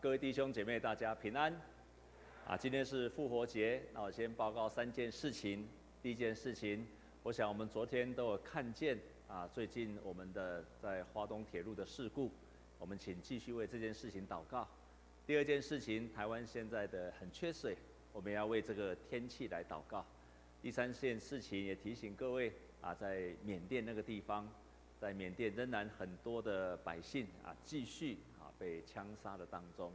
各位弟兄姐妹，大家平安。啊，今天是复活节，那我先报告三件事情。第一件事情，我想我们昨天都有看见啊，最近我们的在花东铁路的事故，我们请继续为这件事情祷告。第二件事情，台湾现在的很缺水，我们要为这个天气来祷告。第三件事情，也提醒各位啊，在缅甸那个地方，在缅甸仍然很多的百姓啊，继续。被枪杀的当中，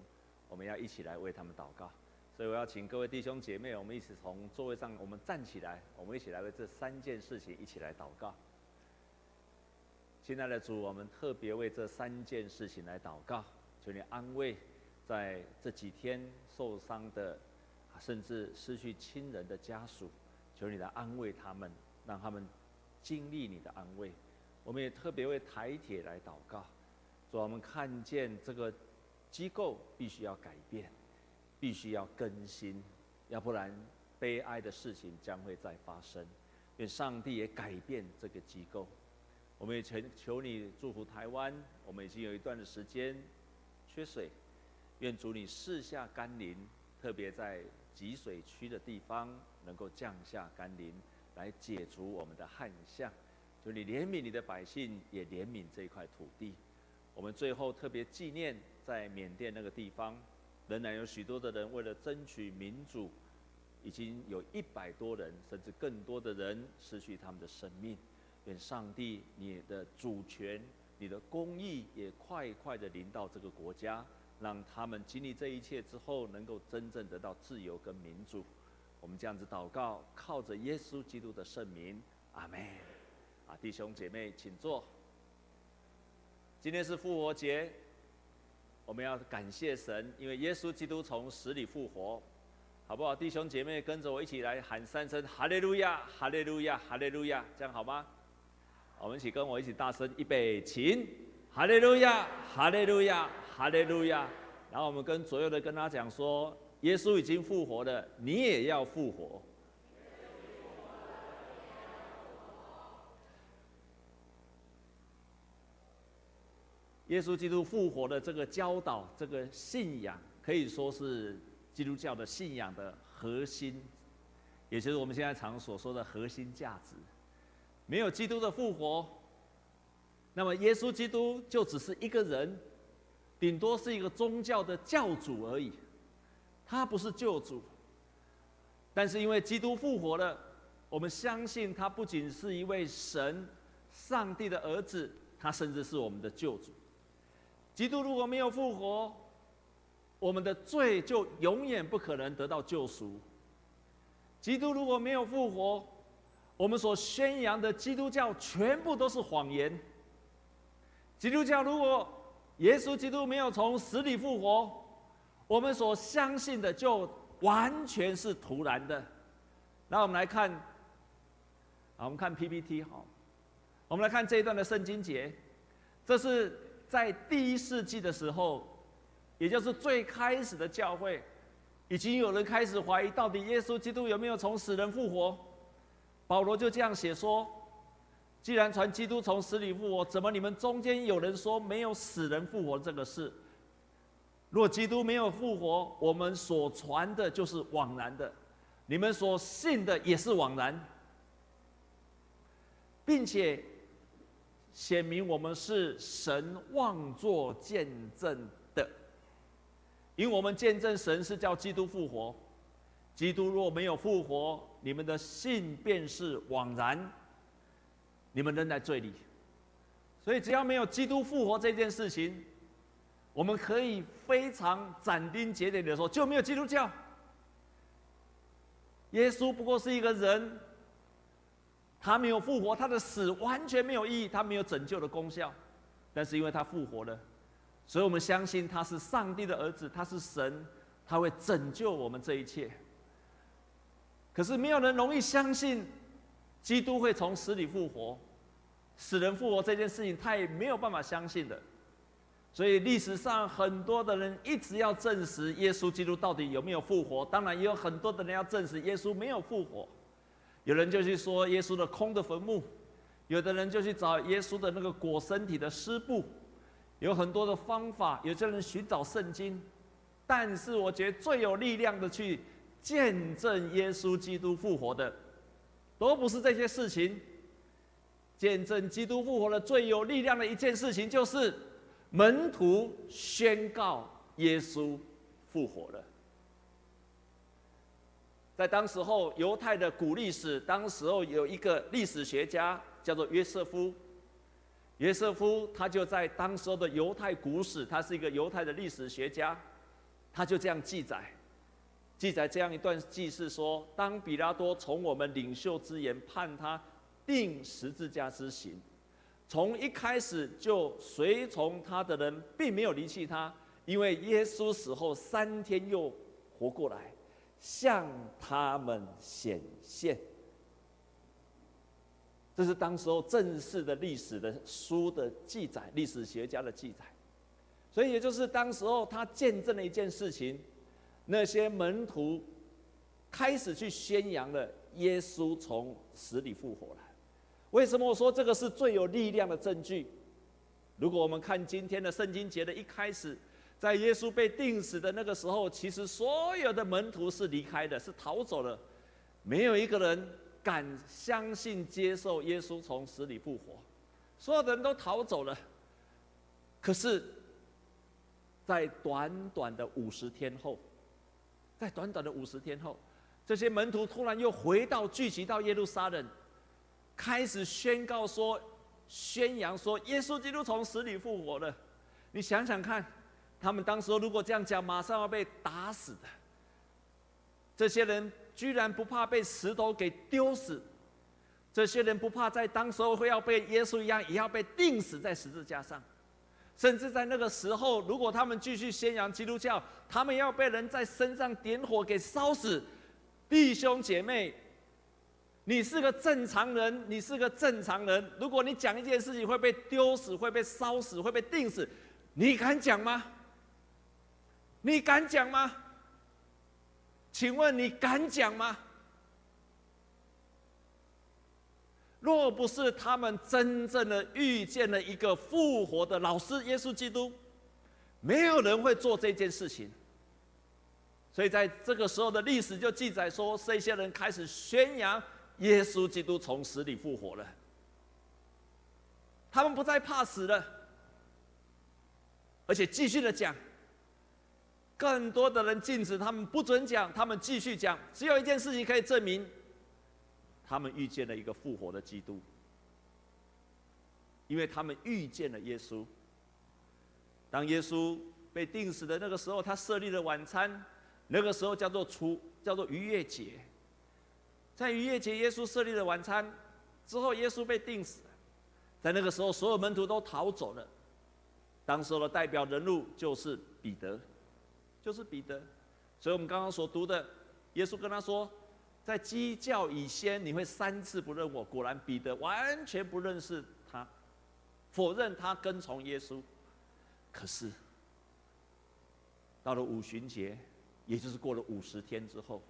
我们要一起来为他们祷告。所以我要请各位弟兄姐妹，我们一起从座位上我们站起来，我们一起来为这三件事情一起来祷告。亲爱的主，我们特别为这三件事情来祷告，求你安慰在这几天受伤的，甚至失去亲人的家属，求你来安慰他们，让他们经历你的安慰。我们也特别为台铁来祷告。主，我们看见这个机构必须要改变，必须要更新，要不然悲哀的事情将会再发生。愿上帝也改变这个机构。我们也求求你祝福台湾，我们已经有一段的时间缺水，愿主你赐下甘霖，特别在集水区的地方能够降下甘霖，来解除我们的旱象。求你怜悯你的百姓，也怜悯这块土地。我们最后特别纪念，在缅甸那个地方，仍然有许多的人为了争取民主，已经有一百多人，甚至更多的人失去他们的生命。愿上帝，你的主权、你的公义也快快的临到这个国家，让他们经历这一切之后，能够真正得到自由跟民主。我们这样子祷告，靠着耶稣基督的圣名，阿门。啊，弟兄姐妹，请坐。今天是复活节，我们要感谢神，因为耶稣基督从死里复活，好不好？弟兄姐妹，跟着我一起来喊三声哈利路亚，哈利路亚，哈利路亚，这样好吗？我们一起跟我一起大声预备，请哈利路亚，哈利路亚，哈利路亚。然后我们跟左右的跟他讲说，耶稣已经复活了，你也要复活。耶稣基督复活的这个教导，这个信仰可以说是基督教的信仰的核心，也就是我们现在常所说的核心价值。没有基督的复活，那么耶稣基督就只是一个人，顶多是一个宗教的教主而已，他不是救主。但是因为基督复活了，我们相信他不仅是一位神、上帝的儿子，他甚至是我们的救主。基督如果没有复活，我们的罪就永远不可能得到救赎。基督如果没有复活，我们所宣扬的基督教全部都是谎言。基督教如果耶稣基督没有从死里复活，我们所相信的就完全是徒然的。那我们来看，好，我们看 PPT 哈，我们来看这一段的圣经节，这是。在第一世纪的时候，也就是最开始的教会，已经有人开始怀疑，到底耶稣基督有没有从死人复活？保罗就这样写说：“既然传基督从死里复活，怎么你们中间有人说没有死人复活这个事？若基督没有复活，我们所传的就是枉然的，你们所信的也是枉然，并且。”显明我们是神妄作见证的，因为我们见证神是叫基督复活。基督若没有复活，你们的信便是枉然，你们仍在罪里。所以，只要没有基督复活这件事情，我们可以非常斩钉截铁的说，就没有基督教。耶稣不过是一个人。他没有复活，他的死完全没有意义，他没有拯救的功效。但是因为他复活了，所以我们相信他是上帝的儿子，他是神，他会拯救我们这一切。可是没有人容易相信基督会从死里复活，死人复活这件事情，他也没有办法相信的。所以历史上很多的人一直要证实耶稣基督到底有没有复活，当然也有很多的人要证实耶稣没有复活。有人就去说耶稣的空的坟墓，有的人就去找耶稣的那个裹身体的尸布，有很多的方法。有些人寻找圣经，但是我觉得最有力量的去见证耶稣基督复活的，都不是这些事情。见证基督复活的最有力量的一件事情，就是门徒宣告耶稣复活了。在当时候，犹太的古历史，当时候有一个历史学家叫做约瑟夫。约瑟夫他就在当时候的犹太古史，他是一个犹太的历史学家，他就这样记载，记载这样一段记事说：当比拉多从我们领袖之言判他定十字架之刑，从一开始就随从他的人并没有离弃他，因为耶稣死后三天又活过来。向他们显现，这是当时候正式的历史的书的记载，历史学家的记载。所以也就是当时候他见证了一件事情，那些门徒开始去宣扬了耶稣从死里复活了。为什么我说这个是最有力量的证据？如果我们看今天的圣经节的一开始。在耶稣被钉死的那个时候，其实所有的门徒是离开的，是逃走了，没有一个人敢相信接受耶稣从死里复活，所有的人都逃走了。可是，在短短的五十天后，在短短的五十天后，这些门徒突然又回到聚集到耶路撒冷，开始宣告说、宣扬说，耶稣基督从死里复活了。你想想看。他们当时如果这样讲，马上要被打死的。这些人居然不怕被石头给丢死，这些人不怕在当时候会要被耶稣一样，也要被钉死在十字架上。甚至在那个时候，如果他们继续宣扬基督教，他们要被人在身上点火给烧死。弟兄姐妹，你是个正常人，你是个正常人。如果你讲一件事情会被丢死，会被烧死，会被钉死，你敢讲吗？你敢讲吗？请问你敢讲吗？若不是他们真正的遇见了一个复活的老师耶稣基督，没有人会做这件事情。所以在这个时候的历史就记载说，这些人开始宣扬耶稣基督从死里复活了。他们不再怕死了，而且继续的讲。更多的人禁止他们不准讲，他们继续讲。只有一件事情可以证明，他们遇见了一个复活的基督，因为他们遇见了耶稣。当耶稣被钉死的那个时候，他设立了晚餐，那个时候叫做初，叫做逾越节。在逾越节，耶稣设立了晚餐之后，耶稣被钉死。在那个时候，所有门徒都逃走了。当时的代表人物就是彼得。就是彼得，所以我们刚刚所读的，耶稣跟他说，在鸡叫以先，你会三次不认我。果然，彼得完全不认识他，否认他跟从耶稣。可是，到了五旬节，也就是过了五十天之后，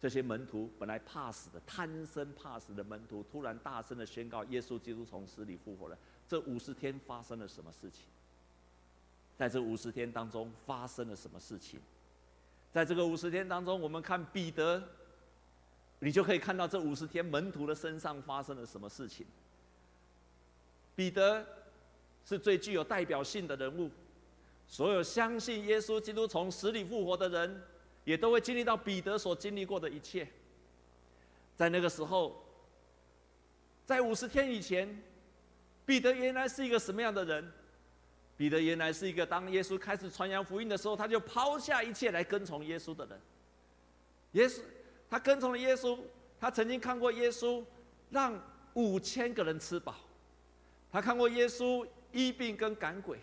这些门徒本来怕死的、贪生怕死的门徒，突然大声的宣告：耶稣基督从死里复活了。这五十天发生了什么事情？在这五十天当中发生了什么事情？在这个五十天当中，我们看彼得，你就可以看到这五十天门徒的身上发生了什么事情。彼得是最具有代表性的人物，所有相信耶稣基督从死里复活的人，也都会经历到彼得所经历过的一切。在那个时候，在五十天以前，彼得原来是一个什么样的人？彼得原来是一个当耶稣开始传扬福音的时候，他就抛下一切来跟从耶稣的人。耶稣，他跟从了耶稣，他曾经看过耶稣让五千个人吃饱，他看过耶稣医病跟赶鬼，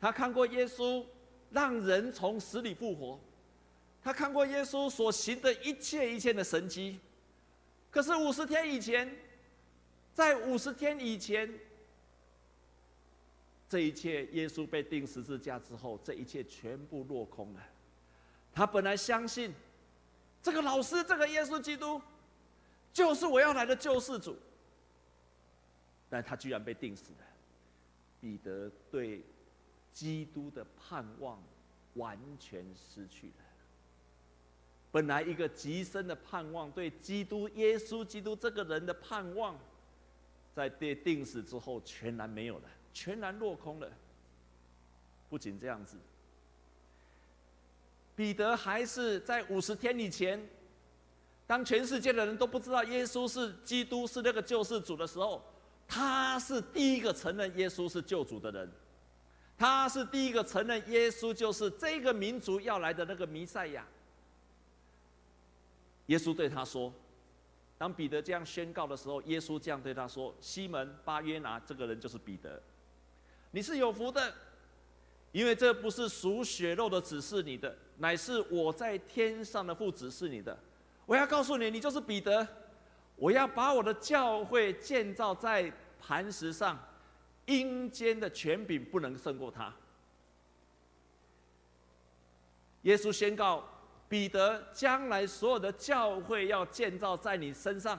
他看过耶稣让人从死里复活，他看过耶稣所行的一切一切的神迹。可是五十天以前，在五十天以前。这一切，耶稣被钉十字架之后，这一切全部落空了。他本来相信这个老师，这个耶稣基督，就是我要来的救世主，但他居然被钉死了。彼得对基督的盼望完全失去了。本来一个极深的盼望，对基督耶稣基督这个人的盼望，在被钉死之后全然没有了，全然落空了。不仅这样子，彼得还是在五十天以前，当全世界的人都不知道耶稣是基督是那个救世主的时候，他是第一个承认耶稣是救主的人，他是第一个承认耶稣就是这个民族要来的那个弥赛亚。耶稣对他说：“当彼得这样宣告的时候，耶稣这样对他说：‘西门巴约拿，这个人就是彼得，你是有福的，因为这不是属血肉的指示你的，乃是我在天上的父指示你的。我要告诉你，你就是彼得，我要把我的教会建造在磐石上，阴间的权柄不能胜过他。’耶稣宣告。”彼得，将来所有的教会要建造在你身上，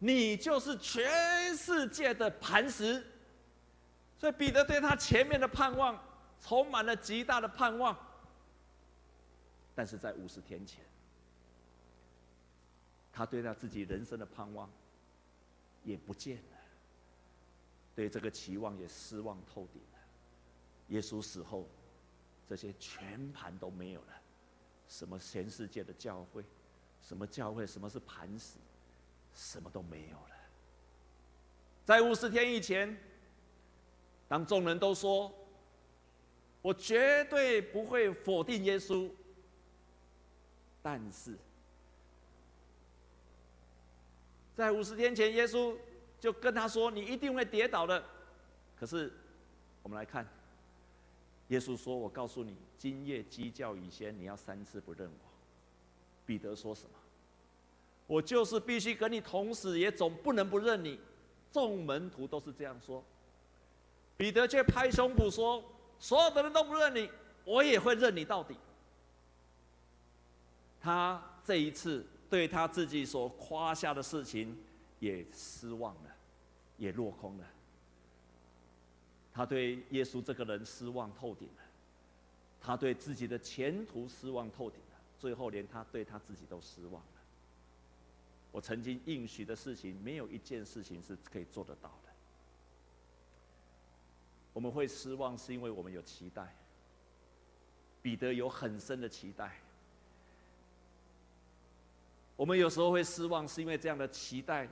你就是全世界的磐石。所以彼得对他前面的盼望充满了极大的盼望，但是在五十天前，他对他自己人生的盼望也不见了，对这个期望也失望透顶了。耶稣死后，这些全盘都没有了。什么全世界的教会，什么教会，什么是磐石，什么都没有了。在五十天以前，当众人都说：“我绝对不会否定耶稣。”但是，在五十天前，耶稣就跟他说：“你一定会跌倒的。”可是，我们来看。耶稣说：“我告诉你，今夜鸡叫以先，你要三次不认我。”彼得说什么？我就是必须跟你同死，也总不能不认你。众门徒都是这样说，彼得却拍胸脯说：“所有的人都不认你，我也会认你到底。”他这一次对他自己所夸下的事情也失望了，也落空了。他对耶稣这个人失望透顶了，他对自己的前途失望透顶了，最后连他对他自己都失望了。我曾经应许的事情，没有一件事情是可以做得到的。我们会失望，是因为我们有期待。彼得有很深的期待。我们有时候会失望，是因为这样的期待。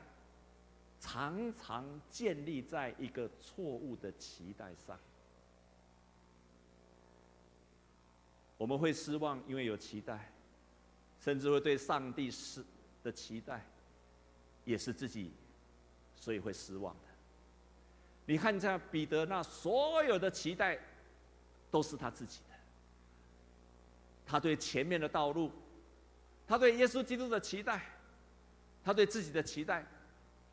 常常建立在一个错误的期待上，我们会失望，因为有期待，甚至会对上帝是的期待，也是自己，所以会失望。你看一下彼得那所有的期待，都是他自己的，他对前面的道路，他对耶稣基督的期待，他对自己的期待。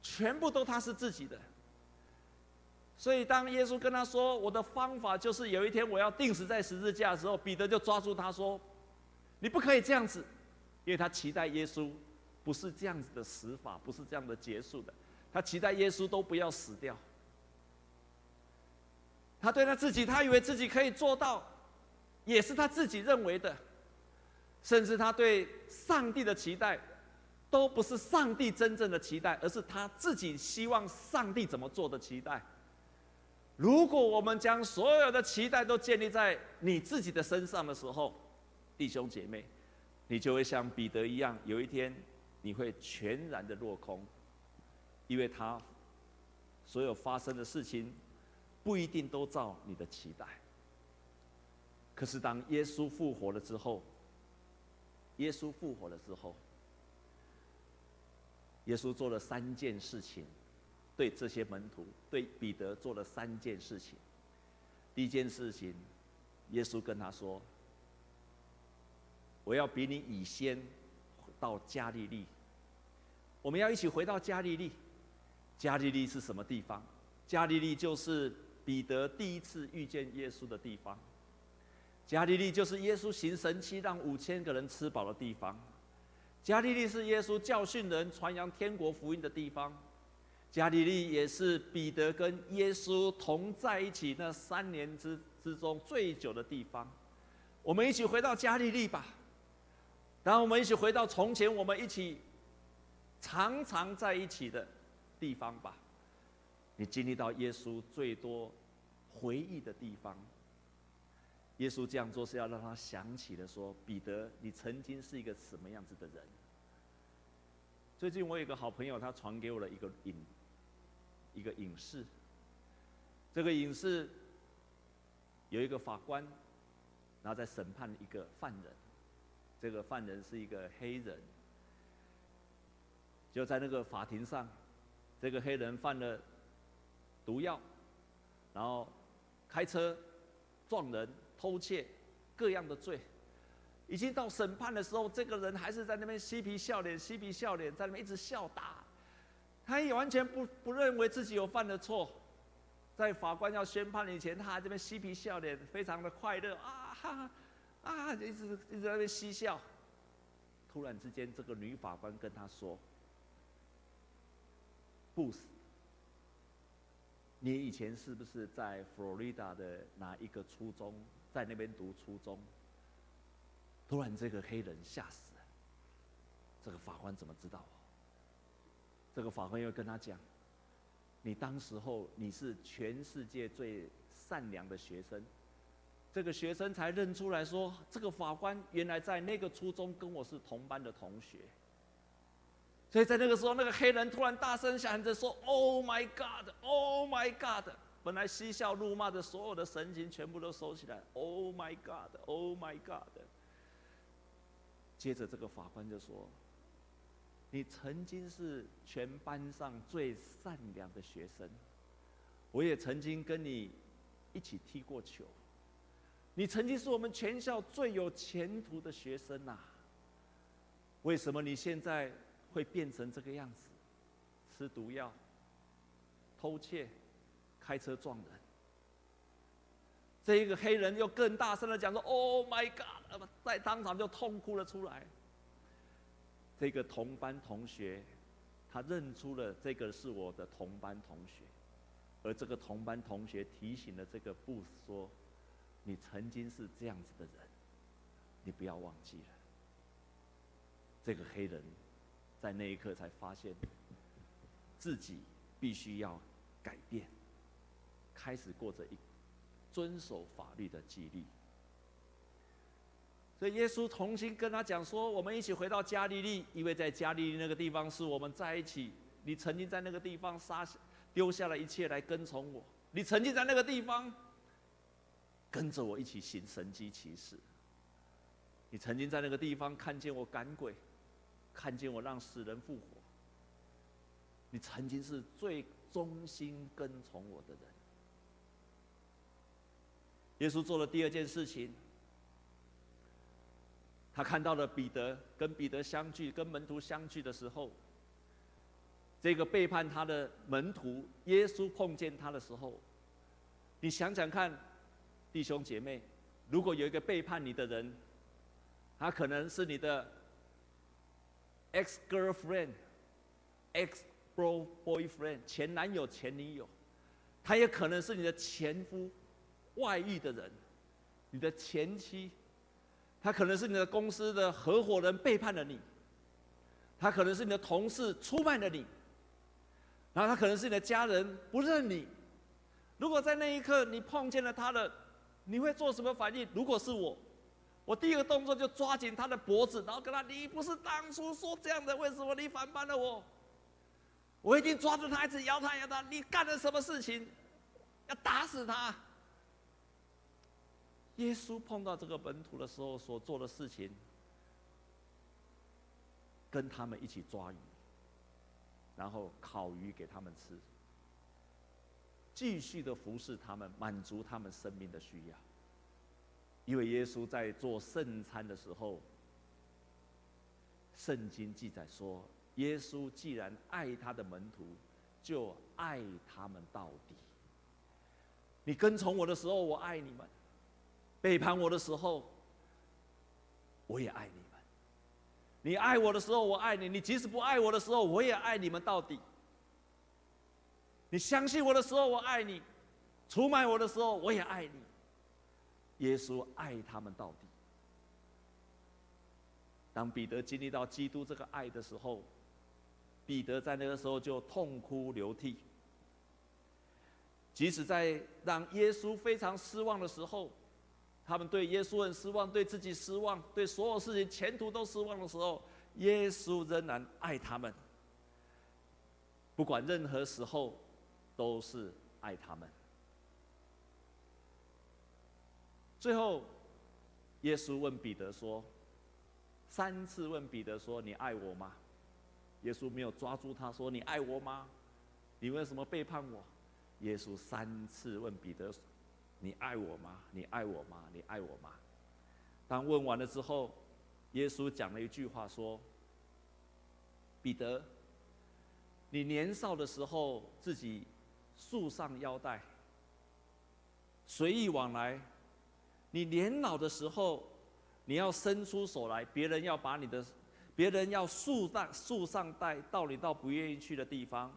全部都他是自己的，所以当耶稣跟他说：“我的方法就是有一天我要钉死在十字架的时候”，彼得就抓住他说：“你不可以这样子，因为他期待耶稣不是这样子的死法，不是这样的结束的，他期待耶稣都不要死掉。他对他自己，他以为自己可以做到，也是他自己认为的，甚至他对上帝的期待。”都不是上帝真正的期待，而是他自己希望上帝怎么做的期待。如果我们将所有的期待都建立在你自己的身上的时候，弟兄姐妹，你就会像彼得一样，有一天你会全然的落空，因为他所有发生的事情不一定都照你的期待。可是当耶稣复活了之后，耶稣复活了之后。耶稣做了三件事情，对这些门徒，对彼得做了三件事情。第一件事情，耶稣跟他说：“我要比你以先到加利利，我们要一起回到加利利。加利利是什么地方？加利利就是彼得第一次遇见耶稣的地方。加利利就是耶稣行神迹让五千个人吃饱的地方。”加利利是耶稣教训人、传扬天国福音的地方，加利利也是彼得跟耶稣同在一起那三年之之中最久的地方。我们一起回到加利利吧，然后我们一起回到从前我们一起常常在一起的地方吧。你经历到耶稣最多回忆的地方。耶稣这样做是要让他想起了说：彼得，你曾经是一个什么样子的人？最近我有一个好朋友，他传给我了一个影，一个影视。这个影视有一个法官，然后在审判一个犯人，这个犯人是一个黑人。就在那个法庭上，这个黑人犯了毒药，然后开车撞人、偷窃各样的罪，已经到审判的时候，这个人还是在那边嬉皮笑脸、嬉皮笑脸，在那边一直笑打，他也完全不不认为自己有犯的错。在法官要宣判以前，他还这边嬉皮笑脸，非常的快乐啊哈哈啊，一直一直在那边嬉笑。突然之间，这个女法官跟他说：“不死，你以前是不是在佛罗里达的哪一个初中，在那边读初中？”突然，这个黑人吓死了。这个法官怎么知道？这个法官又跟他讲。你当时候你是全世界最善良的学生，这个学生才认出来说，这个法官原来在那个初中跟我是同班的同学。所以在那个时候，那个黑人突然大声响着说：“Oh my God! Oh my God!” 本来嬉笑怒骂的所有的神情全部都收起来。“Oh my God! Oh my God!” 接着这个法官就说。你曾经是全班上最善良的学生，我也曾经跟你一起踢过球。你曾经是我们全校最有前途的学生呐。为什么你现在会变成这个样子？吃毒药、偷窃、开车撞人。这一个黑人又更大声的讲说：“Oh my God！” 在当场就痛哭了出来。这个同班同学，他认出了这个是我的同班同学，而这个同班同学提醒了这个布斯说：“你曾经是这样子的人，你不要忘记了。”这个黑人在那一刻才发现，自己必须要改变，开始过着一遵守法律的纪律。所以耶稣重新跟他讲说：“我们一起回到加利利，因为在加利利那个地方是我们在一起。你曾经在那个地方杀丢下了一切来跟从我。你曾经在那个地方跟着我一起行神迹奇事。你曾经在那个地方看见我赶鬼，看见我让死人复活。你曾经是最忠心跟从我的人。”耶稣做了第二件事情。他看到了彼得，跟彼得相聚，跟门徒相聚的时候，这个背叛他的门徒，耶稣碰见他的时候，你想想看，弟兄姐妹，如果有一个背叛你的人，他可能是你的 ex girlfriend、ex bro boyfriend 前男友、前女友，他也可能是你的前夫、外遇的人，你的前妻。他可能是你的公司的合伙人背叛了你，他可能是你的同事出卖了你，然后他可能是你的家人不认你。如果在那一刻你碰见了他的，你会做什么反应？如果是我，我第一个动作就抓紧他的脖子，然后跟他：“你不是当初说这样的，为什么你反叛了我？”我一定抓住他，一直摇他摇他，你干了什么事情？要打死他。耶稣碰到这个门徒的时候所做的事情，跟他们一起抓鱼，然后烤鱼给他们吃，继续的服侍他们，满足他们生命的需要。因为耶稣在做圣餐的时候，圣经记载说，耶稣既然爱他的门徒，就爱他们到底。你跟从我的时候，我爱你们。背叛我的时候，我也爱你们；你爱我的时候，我爱你；你即使不爱我的时候，我也爱你们到底。你相信我的时候，我爱你；出卖我的时候，我也爱你。耶稣爱他们到底。当彼得经历到基督这个爱的时候，彼得在那个时候就痛哭流涕。即使在让耶稣非常失望的时候，他们对耶稣很失望，对自己失望，对所有事情前途都失望的时候，耶稣仍然爱他们。不管任何时候，都是爱他们。最后，耶稣问彼得说：“三次问彼得说，你爱我吗？”耶稣没有抓住他说：“你爱我吗？你为什么背叛我？”耶稣三次问彼得：“你爱我吗？你爱我吗？你爱我吗？”当问完了之后，耶稣讲了一句话说：“彼得。”你年少的时候，自己束上腰带，随意往来；你年老的时候，你要伸出手来，别人要把你的，别人要束带束上带，到你到不愿意去的地方，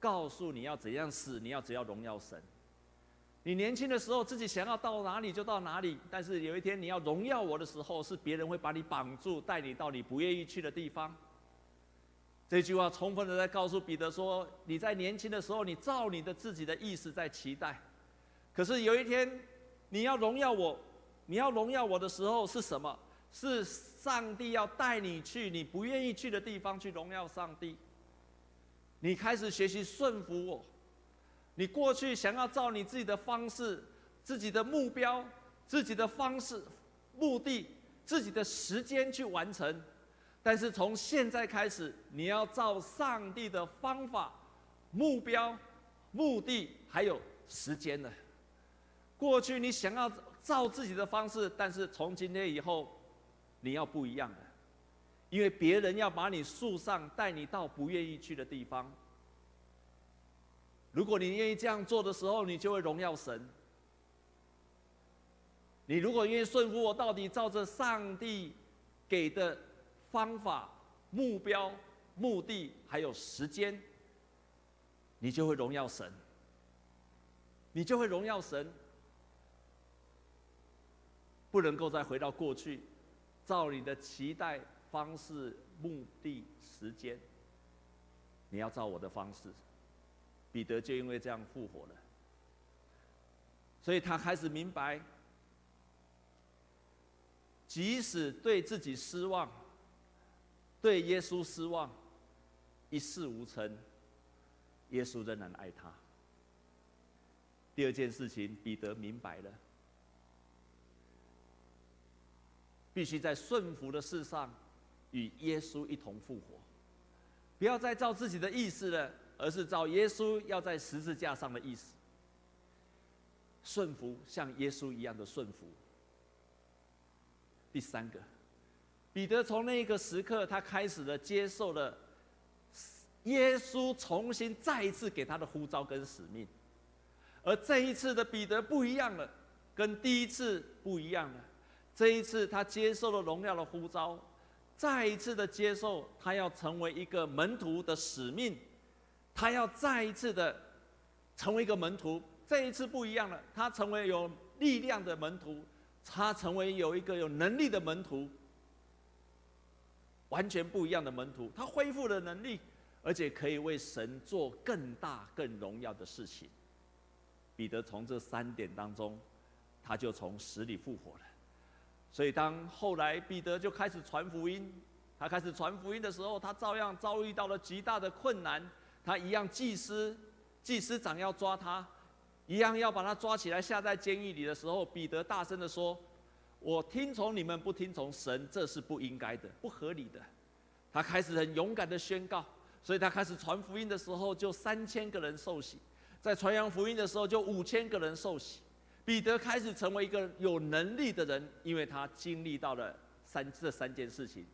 告诉你要怎样死，你要怎样荣耀神。你年轻的时候，自己想要到哪里就到哪里，但是有一天你要荣耀我的时候，是别人会把你绑住，带你到你不愿意去的地方。这句话充分的在告诉彼得说：“你在年轻的时候，你照你的自己的意思在期待，可是有一天你要荣耀我，你要荣耀我的时候是什么？是上帝要带你去你不愿意去的地方去荣耀上帝。你开始学习顺服我，你过去想要照你自己的方式、自己的目标、自己的方式、目的、自己的时间去完成。”但是从现在开始，你要照上帝的方法、目标、目的还有时间了。过去你想要照自己的方式，但是从今天以后，你要不一样的，因为别人要把你树上，带你到不愿意去的地方。如果你愿意这样做的时候，你就会荣耀神。你如果愿意顺服我，到底照着上帝给的。方法、目标、目的还有时间，你就会荣耀神。你就会荣耀神，不能够再回到过去，照你的期待、方式、目的、时间，你要照我的方式。彼得就因为这样复活了，所以他开始明白，即使对自己失望。对耶稣失望，一事无成，耶稣仍然爱他。第二件事情，彼得明白了，必须在顺服的事上与耶稣一同复活，不要再照自己的意思了，而是照耶稣要在十字架上的意思。顺服，像耶稣一样的顺服。第三个。彼得从那个时刻，他开始了接受了耶稣重新再一次给他的呼召跟使命，而这一次的彼得不一样了，跟第一次不一样了。这一次他接受了荣耀的呼召，再一次的接受他要成为一个门徒的使命，他要再一次的成为一个门徒。这一次不一样了，他成为有力量的门徒，他成为有一个有能力的门徒。完全不一样的门徒，他恢复了能力，而且可以为神做更大、更荣耀的事情。彼得从这三点当中，他就从死里复活了。所以当后来彼得就开始传福音，他开始传福音的时候，他照样遭遇到了极大的困难。他一样，祭司、祭司长要抓他，一样要把他抓起来下在监狱里的时候，彼得大声地说。我听从你们，不听从神，这是不应该的，不合理的。他开始很勇敢的宣告，所以他开始传福音的时候，就三千个人受洗；在传扬福音的时候，就五千个人受洗。彼得开始成为一个有能力的人，因为他经历到了三这三件事情，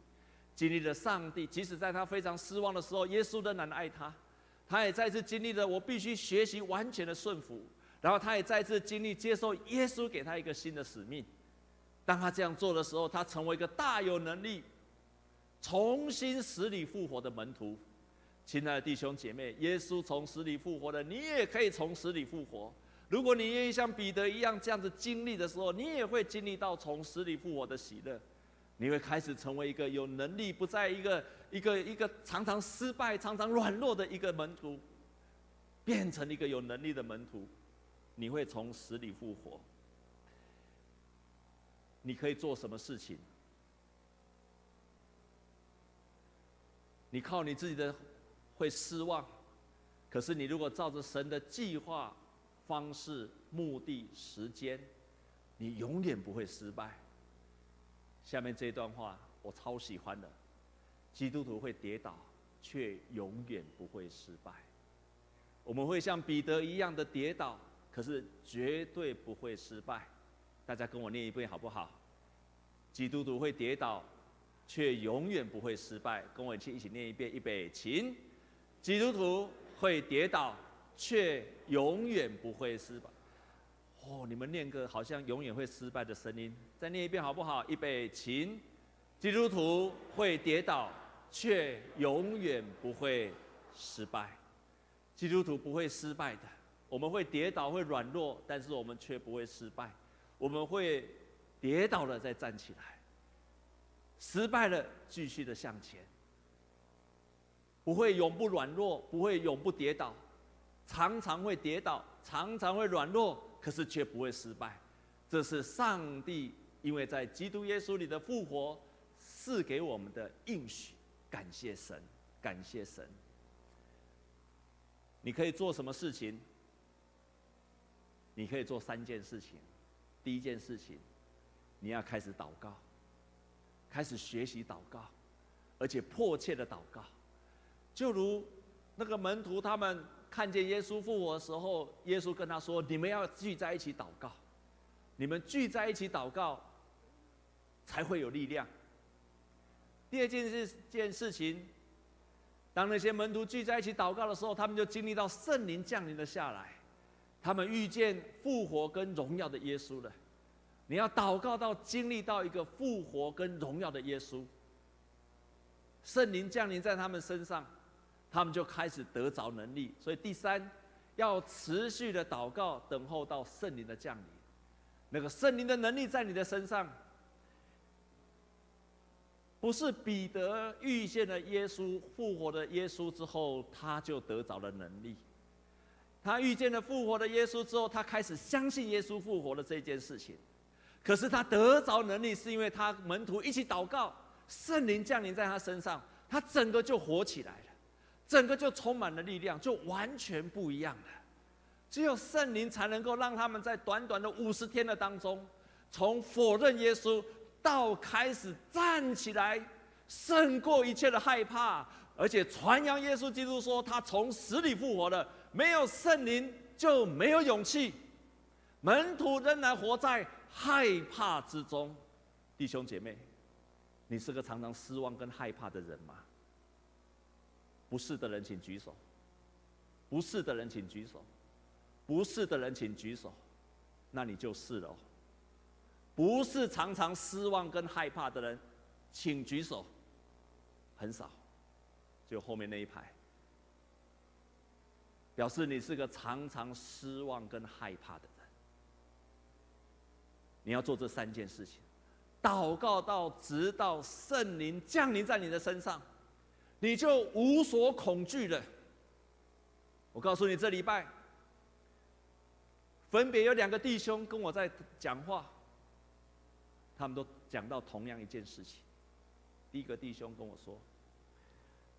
经历了上帝，即使在他非常失望的时候，耶稣仍然爱他。他也再次经历了我必须学习完全的顺服，然后他也再次经历接受耶稣给他一个新的使命。当他这样做的时候，他成为一个大有能力、重新死里复活的门徒。亲爱的弟兄姐妹，耶稣从死里复活了，你也可以从死里复活。如果你愿意像彼得一样这样子经历的时候，你也会经历到从死里复活的喜乐。你会开始成为一个有能力，不在一个一个一个常常失败、常常软弱的一个门徒，变成一个有能力的门徒。你会从死里复活。你可以做什么事情？你靠你自己的会失望，可是你如果照着神的计划、方式、目的、时间，你永远不会失败。下面这段话我超喜欢的：基督徒会跌倒，却永远不会失败。我们会像彼得一样的跌倒，可是绝对不会失败。大家跟我念一遍好不好？基督徒会跌倒，却永远不会失败。跟我一起一起念一遍，预备，请。基督徒会跌倒，却永远不会失败。哦，你们念个好像永远会失败的声音，再念一遍好不好？预备，请。基督徒会跌倒，却永远不会失败。基督徒不会失败的，我们会跌倒，会软弱，但是我们却不会失败。我们会跌倒了再站起来，失败了继续的向前。不会永不软弱，不会永不跌倒，常常会跌倒，常常会软弱。可是却不会失败，这是上帝因为在基督耶稣里的复活赐给我们的应许。感谢神，感谢神。你可以做什么事情？你可以做三件事情。第一件事情，你要开始祷告，开始学习祷告，而且迫切的祷告，就如那个门徒他们。看见耶稣复活的时候，耶稣跟他说：“你们要聚在一起祷告，你们聚在一起祷告，才会有力量。”第二件事件事情，当那些门徒聚在一起祷告的时候，他们就经历到圣灵降临了下来，他们遇见复活跟荣耀的耶稣了。你要祷告到经历到一个复活跟荣耀的耶稣，圣灵降临在他们身上。他们就开始得着能力，所以第三，要持续的祷告，等候到圣灵的降临。那个圣灵的能力在你的身上，不是彼得遇见了耶稣复活的耶稣之后，他就得着了能力。他遇见了复活的耶稣之后，他开始相信耶稣复活的这件事情。可是他得着能力，是因为他门徒一起祷告，圣灵降临在他身上，他整个就活起来。整个就充满了力量，就完全不一样了。只有圣灵才能够让他们在短短的五十天的当中，从否认耶稣到开始站起来，胜过一切的害怕，而且传扬耶稣基督说他从死里复活了。没有圣灵就没有勇气，门徒仍然活在害怕之中。弟兄姐妹，你是个常常失望跟害怕的人吗？不是的人请举手。不是的人请举手。不是的人请举手。那你就是了。不是常常失望跟害怕的人，请举手。很少，就后面那一排，表示你是个常常失望跟害怕的人。你要做这三件事情：祷告到直到圣灵降临在你的身上。你就无所恐惧了。我告诉你，这礼拜分别有两个弟兄跟我在讲话，他们都讲到同样一件事情。第一个弟兄跟我说，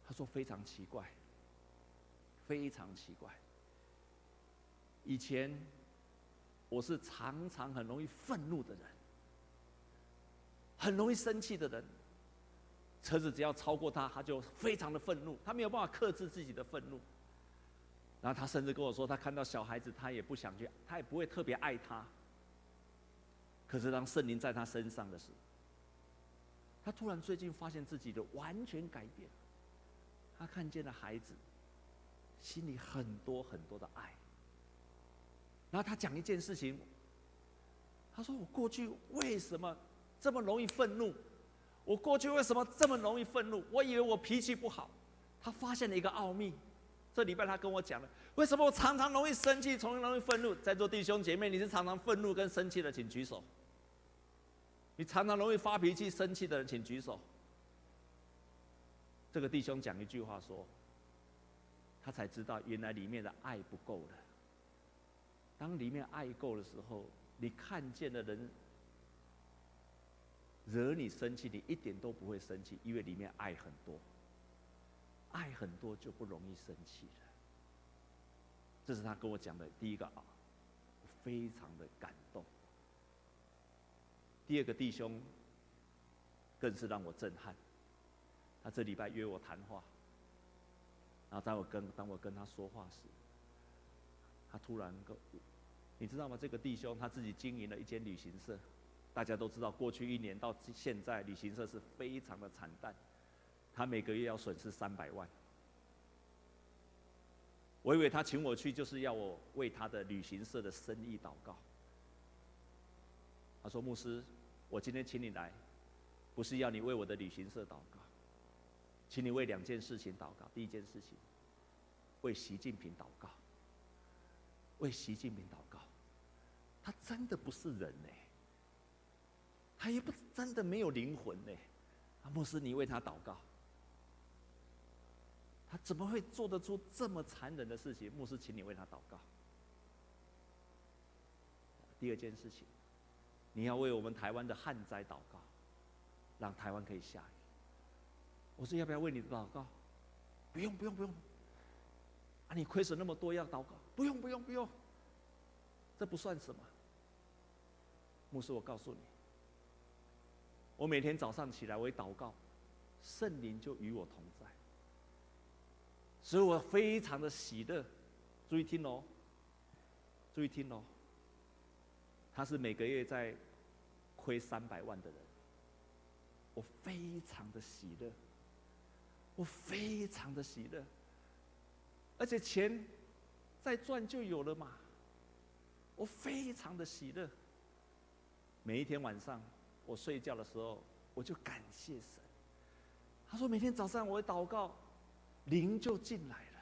他说非常奇怪，非常奇怪。以前我是常常很容易愤怒的人，很容易生气的人。车子只要超过他，他就非常的愤怒，他没有办法克制自己的愤怒。然后他甚至跟我说，他看到小孩子，他也不想去，他也不会特别爱他。可是当圣灵在他身上的时候，他突然最近发现自己的完全改变。他看见了孩子，心里很多很多的爱。然后他讲一件事情，他说：“我过去为什么这么容易愤怒？”我过去为什么这么容易愤怒？我以为我脾气不好。他发现了一个奥秘。这礼拜他跟我讲了，为什么我常常容易生气，常常容易愤怒？在座弟兄姐妹，你是常常愤怒跟生气的，请举手。你常常容易发脾气、生气的人，请举手。这个弟兄讲一句话说，他才知道原来里面的爱不够了。当里面爱够的时候，你看见的人惹你生气，你一点都不会生气，因为里面爱很多。爱很多就不容易生气了。这是他跟我讲的第一个啊，非常的感动。第二个弟兄，更是让我震撼。他这礼拜约我谈话，然后当我跟当我跟他说话时，他突然跟，你知道吗？这个弟兄他自己经营了一间旅行社，大家都知道，过去一年到现在，旅行社是非常的惨淡，他每个月要损失三百万。我以为他请我去就是要我为他的旅行社的生意祷告。他说：“牧师。”我今天请你来，不是要你为我的旅行社祷告，请你为两件事情祷告。第一件事情，为习近平祷告，为习近平祷告。他真的不是人呢，他也不真的没有灵魂呢。啊，牧师，你为他祷告，他怎么会做得出这么残忍的事情？牧师，请你为他祷告。第二件事情。你要为我们台湾的旱灾祷告，让台湾可以下雨。我说要不要为你祷告？不用不用不用。啊，你亏损那么多要祷告？不用不用不用。这不算什么。牧师，我告诉你，我每天早上起来我一祷告，圣灵就与我同在，所以我非常的喜乐。注意听哦，注意听哦。他是每个月在亏三百万的人，我非常的喜乐，我非常的喜乐，而且钱再赚就有了嘛，我非常的喜乐。每一天晚上我睡觉的时候，我就感谢神。他说每天早上我祷告，灵就进来了，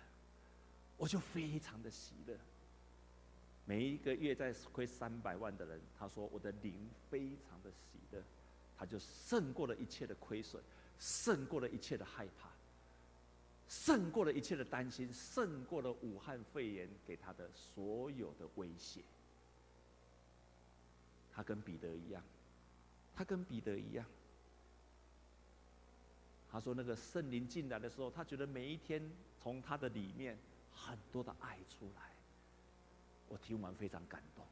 我就非常的喜乐。每一个月在亏三百万的人，他说：“我的灵非常的喜乐，他就胜过了一切的亏损，胜过了一切的害怕，胜过了一切的担心，胜过了武汉肺炎给他的所有的威胁。”他跟彼得一样，他跟彼得一样。他说：“那个圣灵进来的时候，他觉得每一天从他的里面很多的爱出来。”我听完非常感动，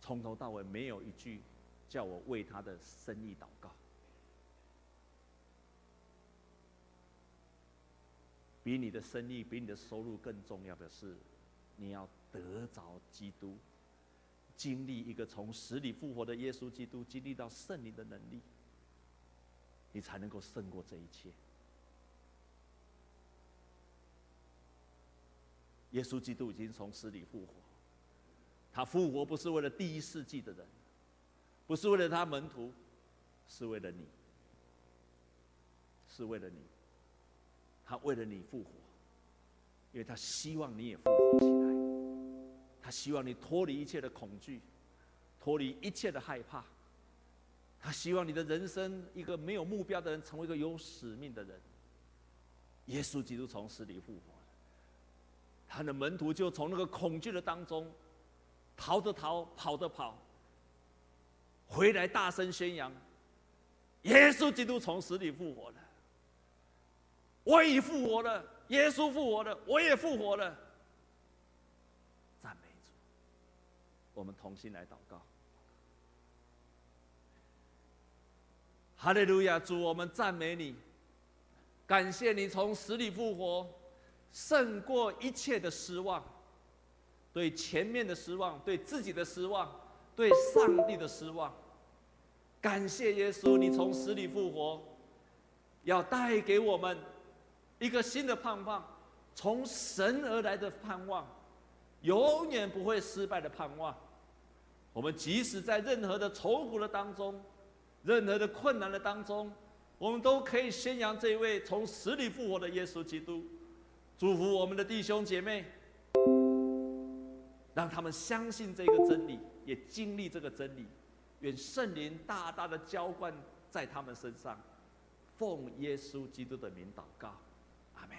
从头到尾没有一句叫我为他的生意祷告。比你的生意、比你的收入更重要的是，你要得着基督，经历一个从死里复活的耶稣基督，经历到圣灵的能力，你才能够胜过这一切。耶稣基督已经从死里复活，他复活不是为了第一世纪的人，不是为了他门徒，是为了你，是为了你，他为了你复活，因为他希望你也复活起来，他希望你脱离一切的恐惧，脱离一切的害怕，他希望你的人生一个没有目标的人成为一个有使命的人。耶稣基督从死里复活。他的门徒就从那个恐惧的当中逃的逃，跑的跑，回来大声宣扬：耶稣基督从死里复活了。我已复活了，耶稣复活了，我也复活了。赞美主！我们同心来祷告。哈利路亚！主，我们赞美你，感谢你从死里复活。胜过一切的失望，对前面的失望，对自己的失望，对上帝的失望。感谢耶稣，你从死里复活，要带给我们一个新的盼望，从神而来的盼望，永远不会失败的盼望。我们即使在任何的愁苦的当中，任何的困难的当中，我们都可以宣扬这位从死里复活的耶稣基督。祝福我们的弟兄姐妹，让他们相信这个真理，也经历这个真理，愿圣灵大大的浇灌在他们身上，奉耶稣基督的名祷告，阿门。